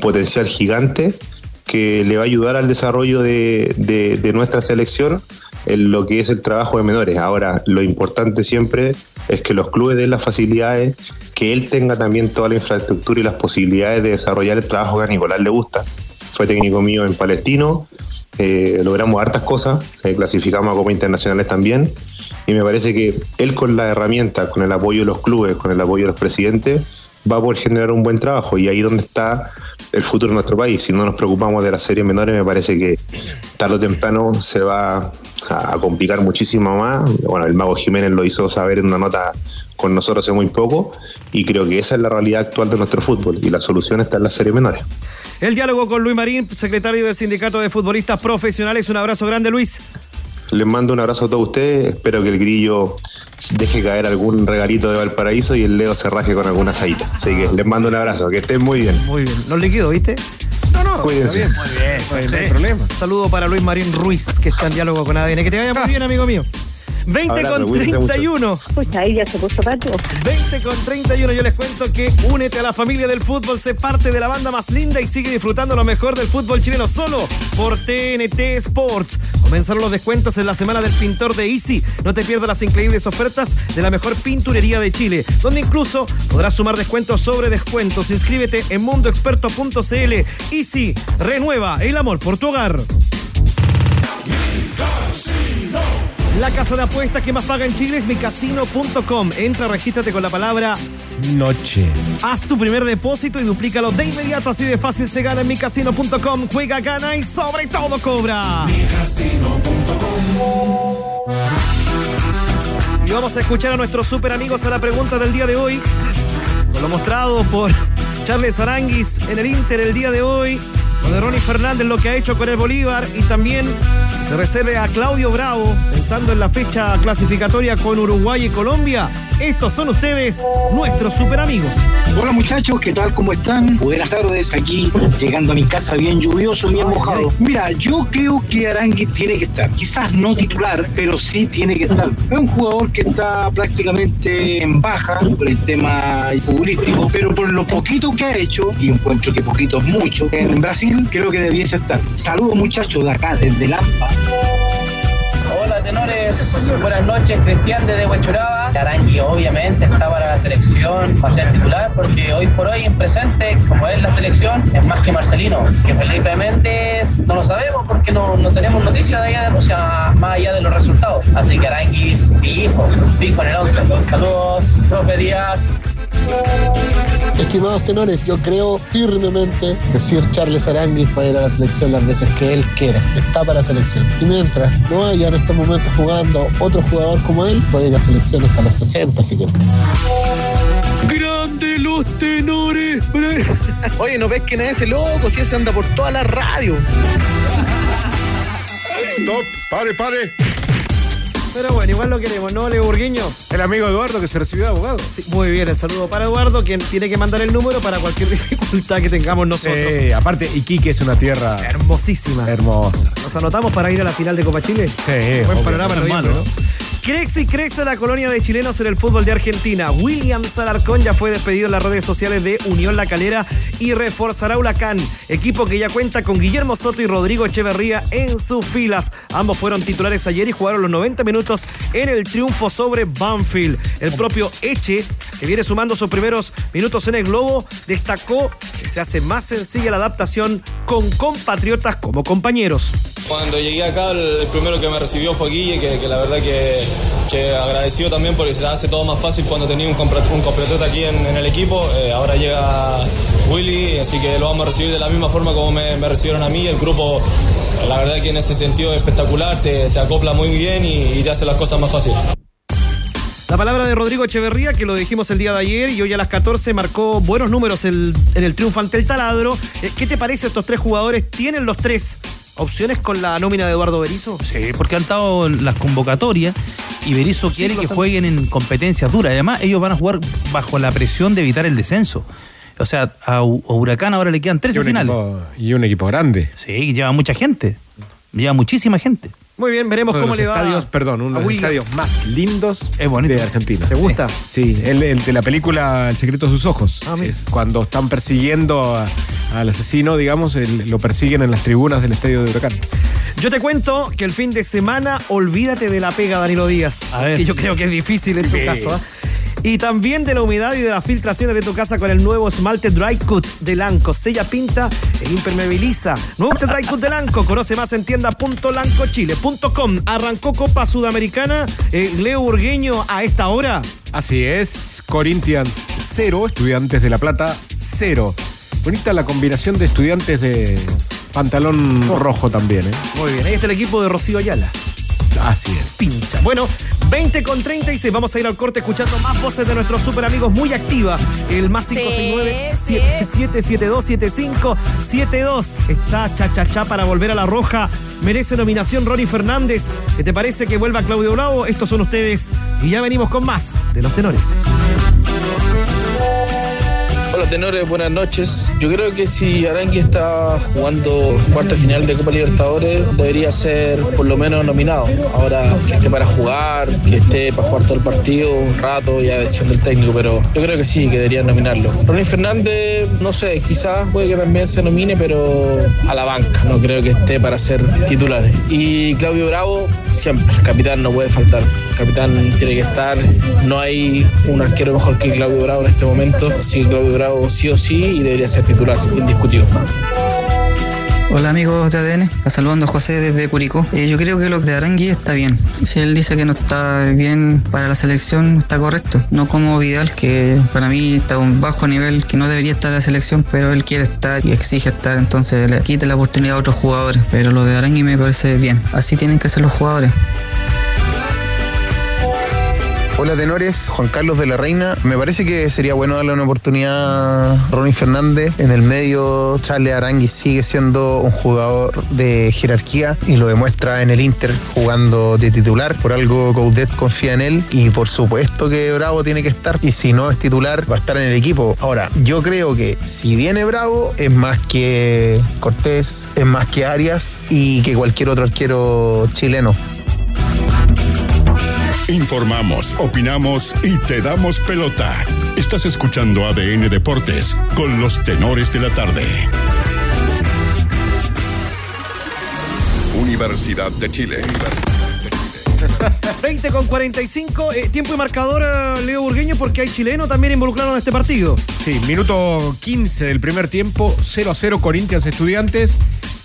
potencial gigante que le va a ayudar al desarrollo de, de, de nuestra selección en lo que es el trabajo de menores. Ahora, lo importante siempre es que los clubes den las facilidades, que él tenga también toda la infraestructura y las posibilidades de desarrollar el trabajo que a Nicolás le gusta. Fue técnico mío en Palestino, eh, logramos hartas cosas, eh, clasificamos a Copa Internacionales también, y me parece que él con la herramienta, con el apoyo de los clubes, con el apoyo de los presidentes, va a poder generar un buen trabajo, y ahí donde está el futuro de nuestro país. Si no nos preocupamos de las series menores, me parece que tarde o temprano se va a, complicar muchísimo más. Bueno, el Mago Jiménez lo hizo saber en una nota con nosotros hace muy poco y creo que esa es la realidad actual de nuestro fútbol y la solución está en las series menores. El diálogo con Luis Marín, secretario del Sindicato de Futbolistas Profesionales. Un abrazo grande, Luis. Les mando un abrazo a todos ustedes. Espero que el grillo deje caer algún regalito de Valparaíso y el Leo se raje con alguna saída. Así que les mando un abrazo. Que estén muy bien. Muy bien. Nos liquido, ¿viste? No, no. Cuídense. Muy bien. No hay problema. Saludo para Luis Marín Ruiz, que está en diálogo con ADN. Que te vaya muy bien, amigo mío. 20 con 31. Pues ahí ya se puso pato. 20 con 31. Yo les cuento que únete a la familia del fútbol, sé parte de la banda más linda y sigue disfrutando lo mejor del fútbol chileno solo por TNT Sports. Comenzaron los descuentos en la semana del pintor de Easy. No te pierdas las increíbles ofertas de la mejor pinturería de Chile, donde incluso podrás sumar descuentos sobre descuentos. Inscríbete en mundoexperto.cl. Easy, renueva el amor por tu hogar. La casa de apuestas que más paga en Chile es micasino.com. Entra, regístrate con la palabra noche. Haz tu primer depósito y duplícalo de inmediato. Así de fácil se gana en micasino.com. Juega, gana y sobre todo cobra. Y vamos a escuchar a nuestros super amigos a la pregunta del día de hoy. Con lo mostrado por Charles Aranguis en el Inter el día de hoy. De Ronnie Fernández, lo que ha hecho con el Bolívar y también se reserve a Claudio Bravo, pensando en la fecha clasificatoria con Uruguay y Colombia. Estos son ustedes, nuestros super amigos. Hola muchachos, ¿qué tal? ¿Cómo están? Buenas tardes, aquí llegando a mi casa bien lluvioso, bien mojado. Mira, yo creo que Arangui tiene que estar. Quizás no titular, pero sí tiene que estar. Es un jugador que está prácticamente en baja por el tema futbolístico, pero por lo poquito que ha hecho, y encuentro que poquito es mucho, en Brasil creo que debiese estar. Saludos muchachos de acá, desde Lampa. Buenas noches, Cristian desde Huachuraba. Arangui obviamente está para la selección, para ser titular, porque hoy por hoy en presente, como es la selección, es más que Marcelino, que felizmente no lo sabemos porque no, no tenemos noticias de allá de Rusia, más allá de los resultados. Así que Arangui es hijo, fijo en el 11. Saludos, profe Díaz. Estimados tenores, yo creo firmemente que Sir Charles Aranguis va a ir a la selección las veces que él quiera. Está para la selección. Y mientras no haya en estos momentos jugando otro jugador como él, puede ir a la selección hasta los 60 si quiere. ¡Grande los tenores! Oye, ¿no ves que nadie ese loco? Si ese anda por toda la radio. Stop, pare, pare. Pero bueno, igual lo queremos, ¿no, Leo Burguiño? El amigo Eduardo que se recibió de abogado. Sí, muy bien, el saludo para Eduardo, quien tiene que mandar el número para cualquier dificultad que tengamos nosotros. Sí, aparte, Iquique es una tierra hermosísima. Hermosa. ¿Nos anotamos para ir a la final de Copa Chile? Sí, buen panorama, no malo, ¿no? Crece y crece la colonia de chilenos en el fútbol de Argentina. William Salarcón ya fue despedido en las redes sociales de Unión La Calera y reforzará Huracán, equipo que ya cuenta con Guillermo Soto y Rodrigo Echeverría en sus filas. Ambos fueron titulares ayer y jugaron los 90 minutos en el triunfo sobre Banfield. El propio Eche, que viene sumando sus primeros minutos en el globo, destacó que se hace más sencilla la adaptación con compatriotas como compañeros. Cuando llegué acá, el primero que me recibió fue Guille, que, la verdad que, que, agradecido también porque se hace todo más fácil cuando tenía un, un aquí en, el equipo. Eh, ahora llega Willy, así que lo vamos a recibir de la misma forma como me, recibieron a mí. El grupo, la verdad que en ese sentido es espectacular, te, acopla muy bien y, te hace las cosas más fáciles. La palabra de Rodrigo Echeverría, que lo dijimos el día de ayer y hoy a las 14 marcó buenos números en el triunfo ante el taladro. Eh, ¿Qué te parece estos tres jugadores? ¿Tienen los tres opciones con la nómina de Eduardo Berizzo? Sí, porque han estado las convocatorias y Berizzo quiere que jueguen en competencias duras. Además, ellos van a jugar bajo la presión de evitar el descenso. O sea, a, Huracán ahora le quedan 13 finales. y un equipo grande. Sí, lleva mucha gente. Lleva muchísima gente. Muy bien, veremos cómo le va. Estadios, perdón, uno de los estadios más lindos de Argentina. ¿Te gusta? Sí, el, de la película El secreto de sus ojos. Ah, es cuando están persiguiendo al asesino, digamos, lo persiguen en las tribunas del estadio de Huracán. Yo te cuento que el fin de semana, olvídate de la pega, Danilo Díaz. A ver. Que yo creo que es difícil en tu caso. ¿ah? Y también de la humedad y de las filtraciones de tu casa con el nuevo esmalte Dry Cut de Lanco. Sella pinta e impermeabiliza. Nuevo Dry Cut de Lanco. Conoce más en tienda.lancochile.com. Arrancó Copa Sudamericana. Eh, Leo Burgueño a esta hora. Así es. Corinthians 0. Estudiantes de La Plata 0. Bonita la combinación de estudiantes de pantalón rojo también. ¿eh? Muy bien. Ahí está el equipo de Rocío Ayala. Así es. Pincha. Bueno, 20 con 36. Vamos a ir al corte escuchando más voces de nuestros super amigos muy activa. El más 569-7772-7572. Está cha para volver a la roja. Merece nominación Ronnie Fernández. ¿Qué te parece que vuelva Claudio Bravo? Estos son ustedes. Y ya venimos con más de los tenores. Tenores, buenas noches. Yo creo que si Arangui está jugando cuarta final de Copa Libertadores, debería ser por lo menos nominado. Ahora que esté para jugar, que esté para jugar todo el partido un rato, ya decisión del técnico, pero yo creo que sí, que deberían nominarlo. Ronnie Fernández, no sé, quizás puede que también se nomine, pero a la banca. No creo que esté para ser titular. Y Claudio Bravo, siempre, el capitán no puede faltar. Capitán tiene que estar. No hay un arquero mejor que Claudio Bravo en este momento, así que Claudio Bravo sí o sí y debería ser titular, indiscutido. Hola amigos de ADN, saludando a José desde Curicó. Eh, yo creo que lo de Arangui está bien. Si él dice que no está bien para la selección, está correcto. No como Vidal, que para mí está a un bajo nivel, que no debería estar en la selección, pero él quiere estar y exige estar, entonces le quita la oportunidad a otros jugadores. Pero lo de Arangui me parece bien. Así tienen que ser los jugadores. Hola tenores, Juan Carlos de la Reina. Me parece que sería bueno darle una oportunidad a Ronnie Fernández. En el medio, Charles Arangui sigue siendo un jugador de jerarquía y lo demuestra en el Inter jugando de titular. Por algo Coudet confía en él y por supuesto que Bravo tiene que estar y si no es titular va a estar en el equipo. Ahora, yo creo que si viene Bravo es más que Cortés, es más que Arias y que cualquier otro arquero chileno. Informamos, opinamos y te damos pelota. Estás escuchando ADN Deportes con los tenores de la tarde. Universidad de Chile. 20 con 45, eh, tiempo y marcador eh, Leo Burgueño porque hay chileno también involucrado en este partido. Sí, minuto 15 del primer tiempo, 0 a 0 Corinthians Estudiantes.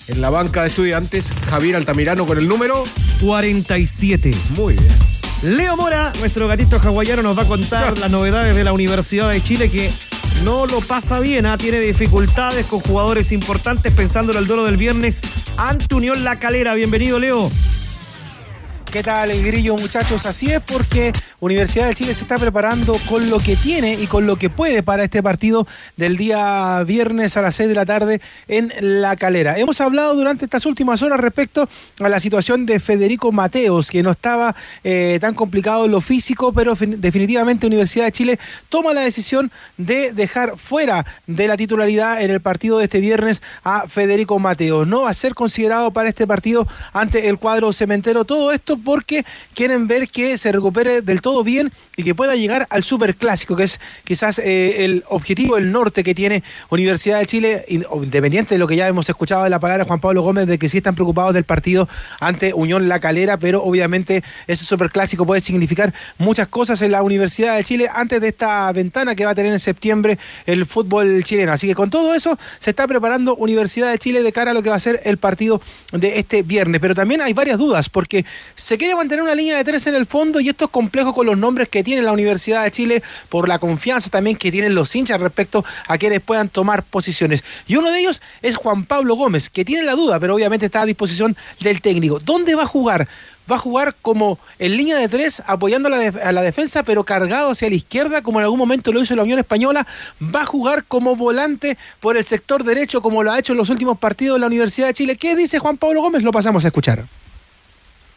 En la banca de estudiantes, Javier Altamirano con el número 47. Muy bien. Leo Mora, nuestro gatito hawaiano, nos va a contar las novedades de la Universidad de Chile que no lo pasa bien, ¿ah? tiene dificultades con jugadores importantes pensando en el duelo del viernes ante Unión La Calera. Bienvenido, Leo. ¿Qué tal el grillo muchachos? Así es porque Universidad de Chile se está preparando con lo que tiene y con lo que puede para este partido del día viernes a las 6 de la tarde en La Calera. Hemos hablado durante estas últimas horas respecto a la situación de Federico Mateos, que no estaba eh, tan complicado en lo físico, pero definitivamente Universidad de Chile toma la decisión de dejar fuera de la titularidad en el partido de este viernes a Federico Mateos. No va a ser considerado para este partido ante el cuadro cementero. Todo esto porque quieren ver que se recupere del todo bien y que pueda llegar al superclásico, que es quizás eh, el objetivo, el norte que tiene Universidad de Chile, independiente de lo que ya hemos escuchado de la palabra de Juan Pablo Gómez, de que sí están preocupados del partido ante Unión La Calera, pero obviamente ese superclásico puede significar muchas cosas en la Universidad de Chile antes de esta ventana que va a tener en septiembre el fútbol chileno. Así que con todo eso se está preparando Universidad de Chile de cara a lo que va a ser el partido de este viernes. Pero también hay varias dudas, porque se quiere mantener una línea de tres en el fondo y esto es complejo con los nombres que tiene la Universidad de Chile por la confianza también que tienen los hinchas respecto a quienes puedan tomar posiciones. Y uno de ellos es Juan Pablo Gómez, que tiene la duda, pero obviamente está a disposición del técnico. ¿Dónde va a jugar? va a jugar como en línea de tres, apoyando a la, a la, defensa, pero cargado hacia la izquierda, como en algún momento lo hizo la Unión Española. Va a jugar como volante por el sector derecho, como lo ha hecho en los últimos partidos de la Universidad de Chile. ¿Qué dice Juan Pablo Gómez? Lo pasamos a escuchar.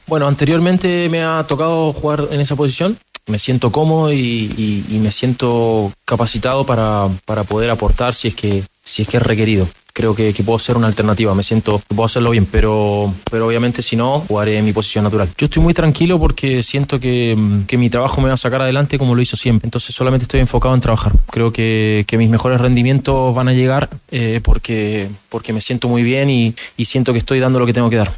Bueno, anteriormente me ha tocado jugar en esa posición. Me siento cómodo y, me siento capacitado para, poder aportar si es que, si es, que es requerido. Creo que, puedo ser una alternativa, me siento que puedo hacerlo bien, pero, pero obviamente si no, jugaré en mi posición natural. Yo estoy muy tranquilo porque siento que, mi trabajo me va a sacar adelante como lo hizo siempre, entonces solamente estoy enfocado en trabajar. Creo que, mis mejores rendimientos van a llegar eh, porque, porque me siento muy bien y siento que estoy dando lo que tengo que dar.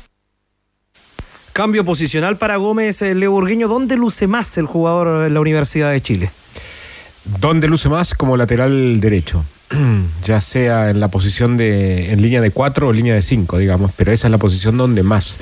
Cambio posicional para Gómez eh, Leo Burgueño. ¿Dónde luce más el jugador en la Universidad de Chile? ¿Dónde luce más? Como lateral derecho. ya sea en la posición de en línea de 4 o línea de 5, digamos, pero esa es la posición donde más,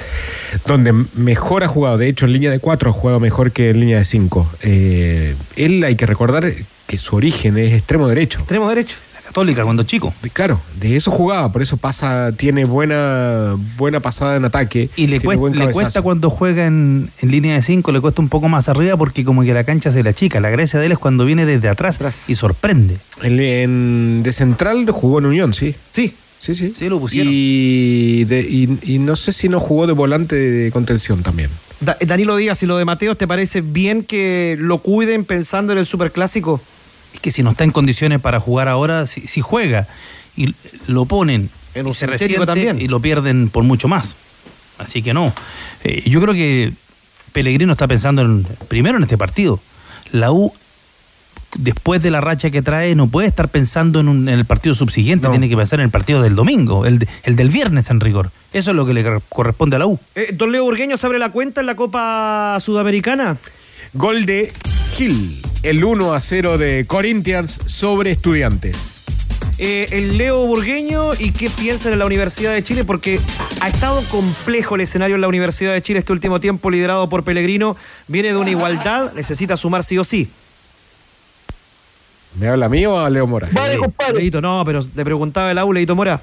donde mejor ha jugado. De hecho, en línea de 4 ha jugado mejor que en línea de 5. Eh, él hay que recordar que su origen es extremo derecho. Extremo derecho. Católica cuando chico. Claro, de eso jugaba, por eso pasa, tiene buena, buena pasada en ataque. Y le, cuesta, cuando juega en, línea de 5, le cuesta un poco más arriba porque como que la cancha se la chica. La gracia de él es cuando viene desde atrás, y sorprende. En, de central jugó en Unión, sí. Sí. Sí, sí. Sí, lo pusieron. Y, y, no sé si no jugó de volante de contención también. Danilo Díaz, y lo de Mateo, ¿te parece bien que lo cuiden pensando en el superclásico? Es que si no está en condiciones para jugar ahora, si, juega y lo ponen en un se también. y lo pierden por mucho más. Así que no. Eh, yo creo que Pellegrino está pensando en, primero en este partido. La U, después de la racha que trae, no puede estar pensando en, el partido subsiguiente, tiene que pensar en el partido del domingo, el, el, del viernes en rigor. Eso es lo que le corresponde a la U. Eh, don Leo Burgueño se abre la cuenta en la Copa Sudamericana. Gol de Gil, el 1 a 0 de Corinthians sobre Estudiantes. Eh, el Leo Burgueño y qué piensan en la Universidad de Chile, porque ha estado complejo el escenario en la Universidad de Chile este último tiempo, liderado por Pellegrino. Viene de una igualdad, necesita sumar sí o sí. ¿Me habla a mí o a Leo Mora? Vale, compadre. Leito, no, pero le preguntaba el aula, Leito Mora.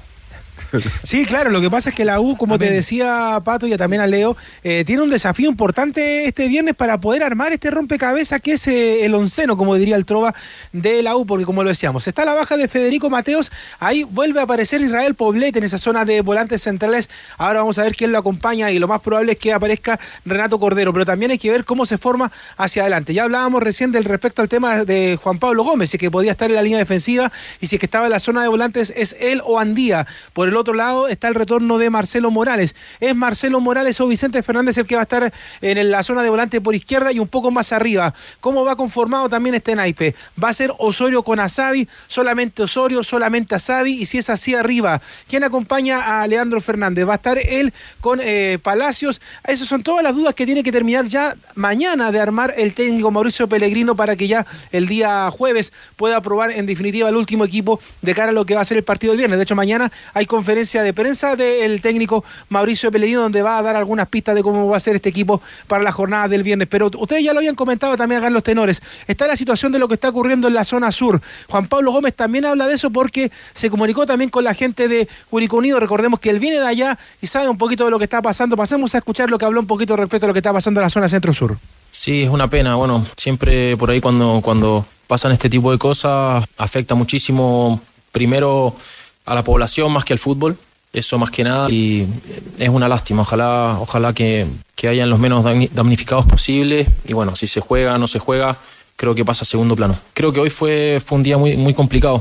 Sí, claro, lo que pasa es que la U, como te decía Pato y también a Leo, eh, tiene un desafío importante este viernes para poder armar este rompecabezas que es eh, el onceno, como diría el Trova de la U, porque como lo decíamos, está la baja de Federico Mateos, ahí vuelve a aparecer Israel Poblete en esa zona de volantes centrales, ahora vamos a ver quién lo acompaña y lo más probable es que aparezca Renato Cordero, pero también hay que ver cómo se forma hacia adelante. Ya hablábamos recién del respecto al tema de Juan Pablo Gómez, si que podía estar en la línea defensiva y si es que estaba en la zona de volantes es él o Andía. Por el otro lado está el retorno de Marcelo Morales. Es Marcelo Morales o Vicente Fernández el que va a estar en la zona de volante por izquierda y un poco más arriba. ¿Cómo va conformado también este naipe? Va a ser Osorio con Asadi, solamente Osorio, solamente Asadi y si es así arriba, ¿quién acompaña a Leandro Fernández? Va a estar él con eh, Palacios. Esas son todas las dudas que tiene que terminar ya mañana de armar el técnico Mauricio Pellegrino para que ya el día jueves pueda aprobar en definitiva el último equipo de cara a lo que va a ser el partido del viernes. De hecho, mañana hay conferencia de prensa del técnico Mauricio Pellegrino donde va a dar algunas pistas de cómo va a ser este equipo para la jornada del viernes. Pero ustedes ya lo habían comentado también acá los tenores. Está la situación de lo que está ocurriendo en la zona sur. Juan Pablo Gómez también habla de eso porque se comunicó también con la gente de Curicó Unido. Recordemos que él viene de allá y sabe un poquito de lo que está pasando. Pasemos a escuchar lo que habló un poquito respecto a lo que está pasando en la zona centro-sur. Sí, es una pena. Bueno, siempre por ahí cuando, cuando pasan este tipo de cosas afecta muchísimo primero a la población más que al fútbol. Eso más que nada y es una lástima. Ojalá, ojalá que, que hayan los menos damnificados posibles y bueno, si se juega no se juega, creo que pasa a segundo plano. Creo que hoy fue, fue un día muy, muy complicado.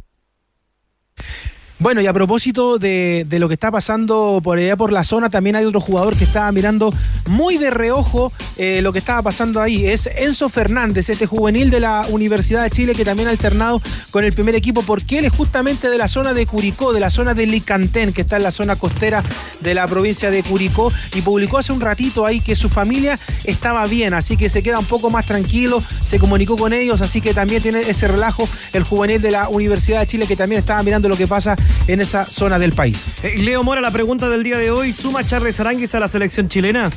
Bueno, y a propósito de, lo que está pasando por allá por la zona, también hay otro jugador que estaba mirando muy de reojo eh, lo que estaba pasando ahí. Es Enzo Fernández, este juvenil de la Universidad de Chile que también ha alternado con el primer equipo, porque él es justamente de la zona de Curicó, de la zona de Licantén, que está en la zona costera de la provincia de Curicó, y publicó hace un ratito ahí que su familia estaba bien, así que se queda un poco más tranquilo, se comunicó con ellos, así que también tiene ese relajo el juvenil de la Universidad de Chile que también estaba mirando lo que pasa en esa zona del país. Eh, Leo Mora, la pregunta del día de hoy, ¿suma Charles Aranguis a la selección chilena?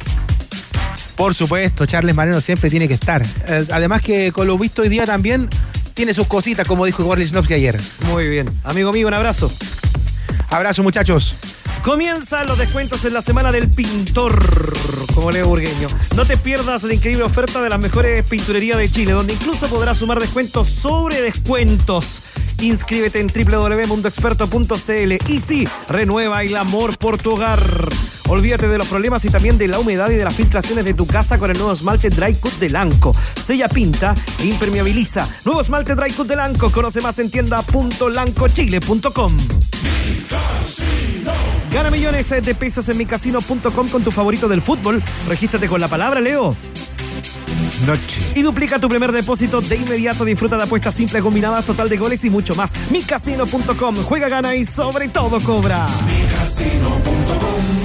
Por supuesto, Charles Mareno siempre tiene que estar. Eh, además que con lo visto hoy día también tiene sus cositas, como dijo Igor Lichnowsky ayer. Muy bien. Amigo mío, un abrazo. Abrazo, muchachos. Comienzan los descuentos en la semana del pintor, como Leo Burgueño. No te pierdas la increíble oferta de las mejores pinturerías de Chile, donde incluso podrás sumar descuentos sobre descuentos. Inscríbete en www.mundoexperto.cl y sí, renueva el amor por tu hogar. Olvídate de los problemas y también de la humedad y de las filtraciones de tu casa con el nuevo esmalte Dry Cut de Lanco. Sella pinta e impermeabiliza. Nuevo esmalte Dry Cut de Lanco. Conoce más en tienda.lancochile.com. Gana millones de pesos en micasino.com con tu favorito del fútbol. Regístrate con la palabra, Leo. Noche. Y duplica tu primer depósito de inmediato. Disfruta de apuestas simples combinadas, total de goles y mucho más. Micasino.com. Juega, gana y sobre todo cobra. Micasino.com.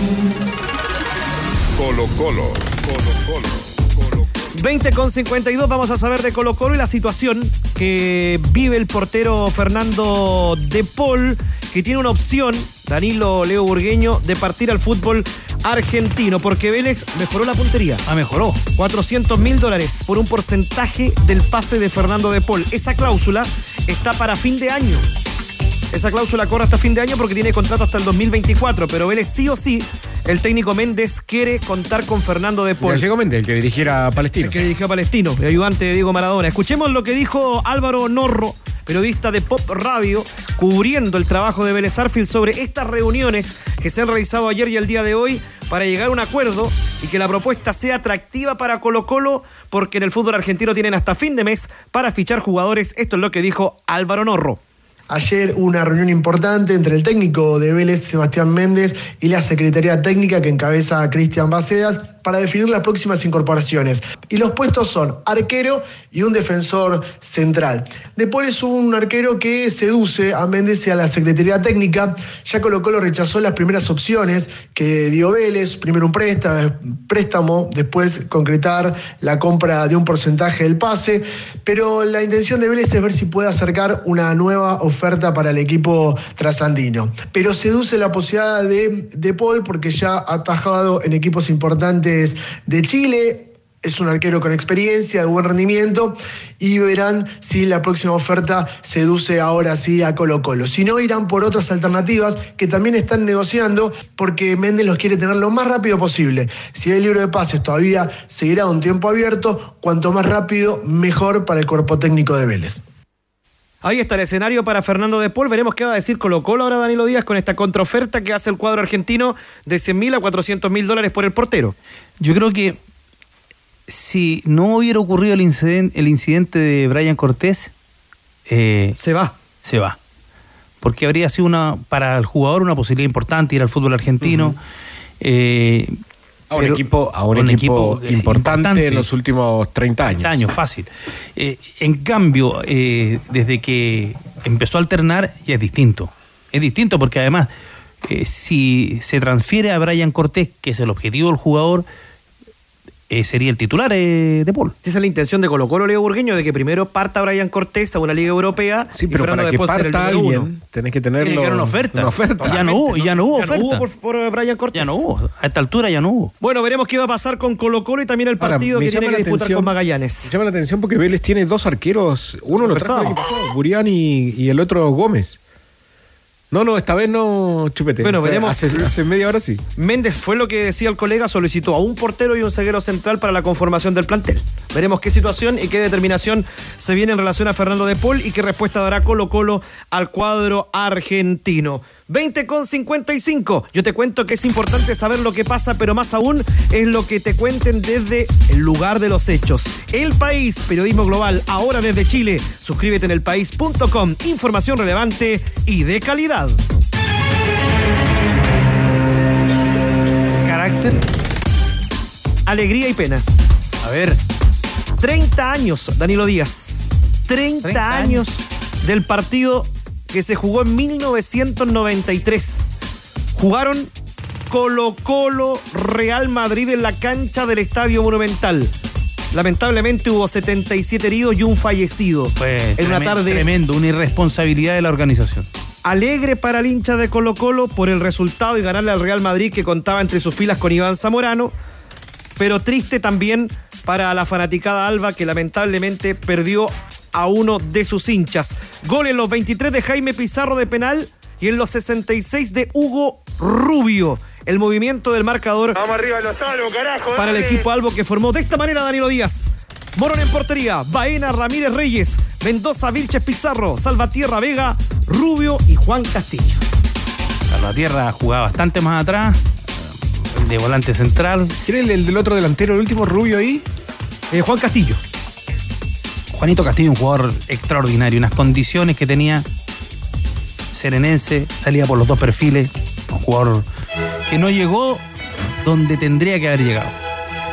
Colo Colo. Colo Colo. 20 con 52 vamos a saber de Colo Colo y la situación que vive el portero Fernando De Paul, que tiene una opción, Danilo Leo Burgueño, de partir al fútbol argentino, porque Vélez mejoró la puntería. Ah, mejoró. 400 mil dólares por un porcentaje del pase de Fernando De Paul. Esa cláusula está para fin de año. Esa cláusula corre hasta fin de año porque tiene contrato hasta el 2024, pero Vélez sí o sí, el técnico Méndez quiere contar con Fernando de Paul. Gallego Méndez, el que dirigiera a Palestino. El que dirigió a Palestino, el ayudante de Diego Maradona. Escuchemos lo que dijo Álvaro Norro, periodista de Pop Radio, cubriendo el trabajo de Vélez Arfield sobre estas reuniones que se han realizado ayer y el día de hoy para llegar a un acuerdo y que la propuesta sea atractiva para Colo Colo, porque en el fútbol argentino tienen hasta fin de mes para fichar jugadores. Esto es lo que dijo Álvaro Norro. Ayer una reunión importante entre el técnico de Vélez, Sebastián Méndez, y la Secretaría Técnica que encabeza Cristian Bacedas para definir las próximas incorporaciones. Y los puestos son arquero y un defensor central. Después es un arquero que seduce a Méndez y a la Secretaría Técnica. Ya Colo Colo rechazó las primeras opciones que dio Vélez, primero un préstamo, después concretar la compra de un porcentaje del pase, pero la intención de Vélez es ver si puede acercar una nueva oferta para el equipo trasandino. Pero seduce la posibilidad de, de Paul porque ya ha atajado en equipos importantes de Chile, es un arquero con experiencia, de buen rendimiento, y verán si la próxima oferta seduce ahora sí a Colo Colo. Si no, irán por otras alternativas que también están negociando porque Méndez los quiere tener lo más rápido posible. Si el libro de pases todavía seguirá un tiempo abierto, cuanto más rápido, mejor para el cuerpo técnico de Vélez. Ahí está el escenario para Fernando de Paul. Veremos qué va a decir Colo Colo ahora Danilo Díaz con esta contraoferta que hace el cuadro argentino de 100 mil a 400 mil dólares por el portero. Yo creo que si no hubiera ocurrido el incidente, el incidente de Brian Cortés, eh, se va. Se va. Porque habría sido una para el jugador una posibilidad importante ir al fútbol argentino. eh, a un equipo, a un, equipo, importante, en los últimos 30 años. 30 años, fácil. Eh, en cambio, eh, desde que empezó a alternar, ya es distinto. Es distinto porque además, eh, si se transfiere a Brian Cortés, que es el objetivo del jugador, eh, sería el titular eh, de Paul. Esa es la intención de Colo Colo Leo Burgueño, de que primero parta Brian Cortés a una liga europea. Sí, pero para que parta alguien, tenés que tenerlo. Tiene que una oferta. Una oferta. Ya no hubo, ya no hubo ya no hubo por, por, Brian Cortés. Ya no hubo. A esta altura ya no hubo. Bueno, veremos qué va a pasar con Colo Colo y también el partido Ahora, que tiene que disputar con Magallanes. Me llama la atención porque Vélez tiene dos arqueros. Uno lo trajo Burián y, y el otro Gómez. No, no, esta vez no, chupete. Bueno, veremos. Hace, hace, media hora sí. Méndez fue lo que decía el colega, solicitó a un portero y un ceguero central para la conformación del plantel. Veremos qué situación y qué determinación se viene en relación a Fernando de Paul y qué respuesta dará Colo Colo al cuadro argentino. 20 con 55. Yo te cuento que es importante saber lo que pasa, pero más aún es lo que te cuenten desde el lugar de los hechos. El País, periodismo global, ahora desde Chile. Suscríbete en elpaís.com. Información relevante y de calidad. Carácter. Alegría y pena. A ver. 30 años, Danilo Díaz. 30, 30 años del partido que se jugó en 1993. Jugaron Colo Colo Real Madrid en la cancha del Estadio Monumental. Lamentablemente hubo 77 heridos y un fallecido. Pues, en una tarde tremendo, una irresponsabilidad de la organización. Alegre para el hincha de Colo Colo por el resultado y ganarle al Real Madrid que contaba entre sus filas con Iván Zamorano, pero triste también para la fanaticada Alba que lamentablemente perdió a uno de sus hinchas. Gol en los 23 de Jaime Pizarro de penal y en los 66 de Hugo Rubio. El movimiento del marcador Vamos arriba los salvos, carajo, para el equipo Albo que formó de esta manera Danilo Díaz. Morón en portería, Baena, Ramírez Reyes, Mendoza, Vilches Pizarro, Salvatierra Vega, Rubio y Juan Castillo. Salvatierra jugaba bastante más atrás, de volante central. ¿Quién es el, del otro delantero, el último Rubio ahí? Eh, Juan Castillo. Juanito Castillo, un jugador extraordinario, unas condiciones que tenía serenense, salía por los dos perfiles, un jugador que no llegó donde tendría que haber llegado.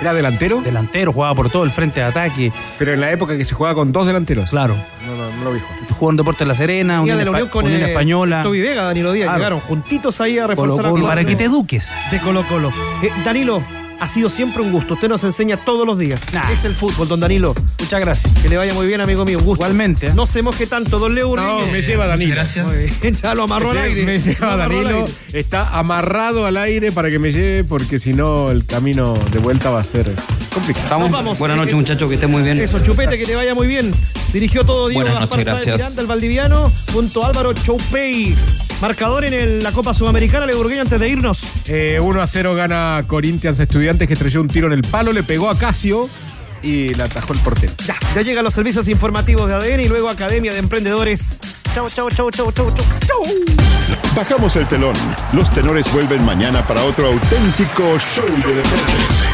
¿Era delantero? Delantero, jugaba por todo el frente de ataque. Pero en la época que se jugaba con dos delanteros. Claro. No, no, no lo dijo. Jugó en Deportes La Serena, Unión, de la Unión con Unión eh, Española. Toby Vega, Danilo Díaz, Claro. llegaron juntitos ahí a reforzar Colo Colo, para que te eduques. de Colo Colo. Eh, Danilo, ha sido siempre un gusto. Usted nos enseña todos los días. Nah. Es el fútbol, don Danilo. Muchas gracias. Que le vaya muy bien, amigo mío. Un gusto. Igualmente. ¿eh? No se moje tanto, don Leo No, me lleva Danilo. Muy bien, ya lo amarró al aire. Me lleva Danilo. Está amarrado al aire para que me lleve, porque si no, el camino de vuelta va a ser complicado. Nos vamos. Buenas noches, Eh, muchachos, que estén muy bien. Eso, Chupete, que te vaya muy bien. Dirigió todo Diego Buenas Gaspar noches, gracias. Miranda, el Valdiviano, junto a Álvaro Choupey. Marcador en el- la Copa Sudamericana, Leburgueño, antes de irnos. Eh, 1 a 0 gana Corinthians Estudiantes que estrelló un tiro en el palo, le pegó a Casio y le atajó el portero. Ya, ya llegan los servicios informativos de ADN y luego Academia de Emprendedores. Chau, chau, chau, chau, chau, chau, chau. Bajamos el telón. Los tenores vuelven mañana para otro auténtico show de deportes.